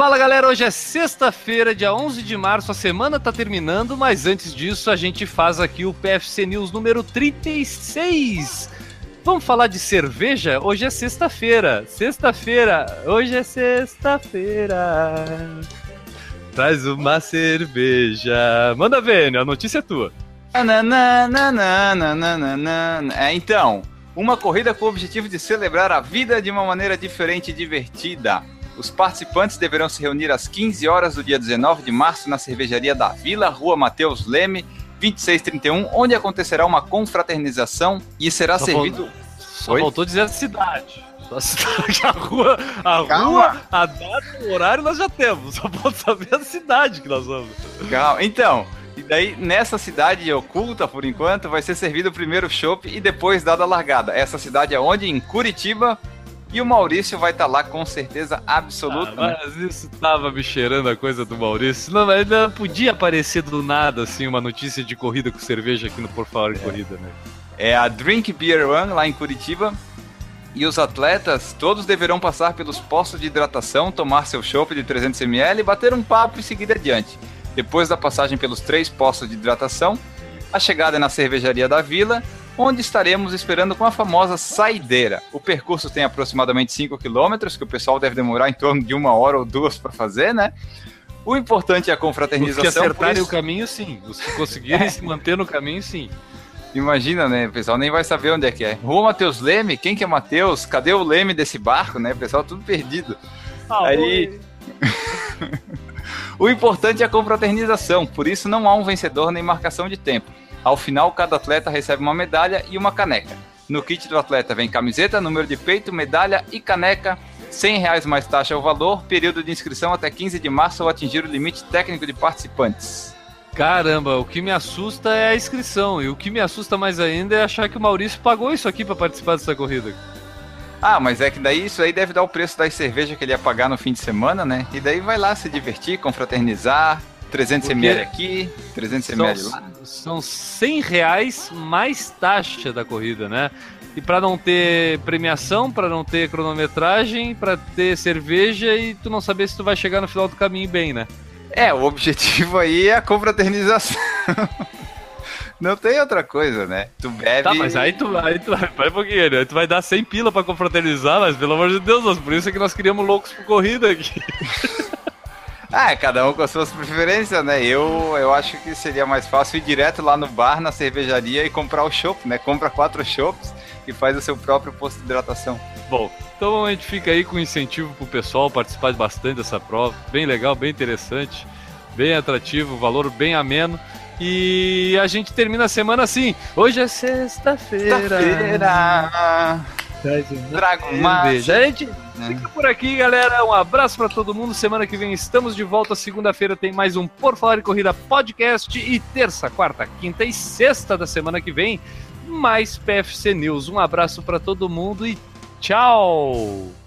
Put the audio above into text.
Fala galera, hoje é sexta-feira, dia 11 de março, a semana tá terminando, mas antes disso a gente faz aqui o PFC News número 36. Vamos falar de cerveja? Hoje é sexta-feira. Sexta-feira, hoje é sexta-feira. Traz uma cerveja. Manda ver, a notícia é tua. É, então, uma corrida com o objetivo de celebrar a vida de uma maneira diferente e divertida. Os participantes deverão se reunir às 15 horas do dia 19 de março na cervejaria da Vila, Rua Mateus Leme, 2631, onde acontecerá uma confraternização e será Só servido. Só faltou dizer a cidade. Só a cidade, a rua, a rua, a data, o horário nós já temos. Só pode saber a cidade que nós vamos. Calma. Então, e daí nessa cidade oculta, por enquanto, vai ser servido o primeiro chopp e depois dada a largada. Essa cidade é onde? Em Curitiba, e o Maurício vai estar tá lá com certeza absoluta. Ah, mas isso tava me cheirando a coisa do Maurício. Não, mas não podia aparecer do nada, assim, uma notícia de corrida com cerveja aqui no Por Favor é. Corrida, né? É a Drink Beer Run lá em Curitiba. E os atletas todos deverão passar pelos postos de hidratação, tomar seu chopp de 300ml, bater um papo e seguir adiante. Depois da passagem pelos três postos de hidratação, a chegada é na cervejaria da vila onde estaremos esperando com a famosa saideira. O percurso tem aproximadamente 5 km, que o pessoal deve demorar em torno de uma hora ou duas para fazer, né? O importante é a confraternização. Os que acertarem isso... o caminho, sim. Os que conseguirem é. se manter no caminho, sim. Imagina, né? O pessoal nem vai saber onde é que é. Rua Matheus Leme, quem que é Matheus? Cadê o Leme desse barco, né? O pessoal tudo perdido. Ah, Aí. o importante é a confraternização, por isso não há um vencedor nem marcação de tempo. Ao final, cada atleta recebe uma medalha e uma caneca. No kit do atleta vem camiseta, número de peito, medalha e caneca. 100 reais mais taxa o valor, período de inscrição até 15 de março ao atingir o limite técnico de participantes. Caramba, o que me assusta é a inscrição. E o que me assusta mais ainda é achar que o Maurício pagou isso aqui para participar dessa corrida. Ah, mas é que daí isso aí deve dar o preço da cerveja que ele ia pagar no fim de semana, né? E daí vai lá se divertir, confraternizar, 300 ml aqui, 300 são, ml lá. São 100 reais mais taxa da corrida, né? E para não ter premiação, para não ter cronometragem, para ter cerveja e tu não saber se tu vai chegar no final do caminho bem, né? É, o objetivo aí é a confraternização. Não tem outra coisa, né? Tu bebe. Tá, mas aí tu, aí tu vai um pouquinho, né? Tu vai dar 100 pila pra confraternizar, mas pelo amor de Deus, por isso é que nós queríamos loucos por corrida aqui. Ah, cada um com as suas preferências, né? Eu, eu acho que seria mais fácil ir direto lá no bar, na cervejaria e comprar o chopp, né? Compra quatro chopps e faz o seu próprio posto de hidratação. Bom, então a gente fica aí com incentivo pro pessoal participar bastante dessa prova. Bem legal, bem interessante, bem atrativo, valor bem ameno. E a gente termina a semana assim. Hoje é sexta-feira. Sexta-feira. Trago mais. Gente, fica por aqui, galera. Um abraço para todo mundo. Semana que vem estamos de volta. Segunda-feira tem mais um Por Falar em Corrida podcast. E terça, quarta, quinta e sexta da semana que vem, mais PFC News. Um abraço para todo mundo e tchau!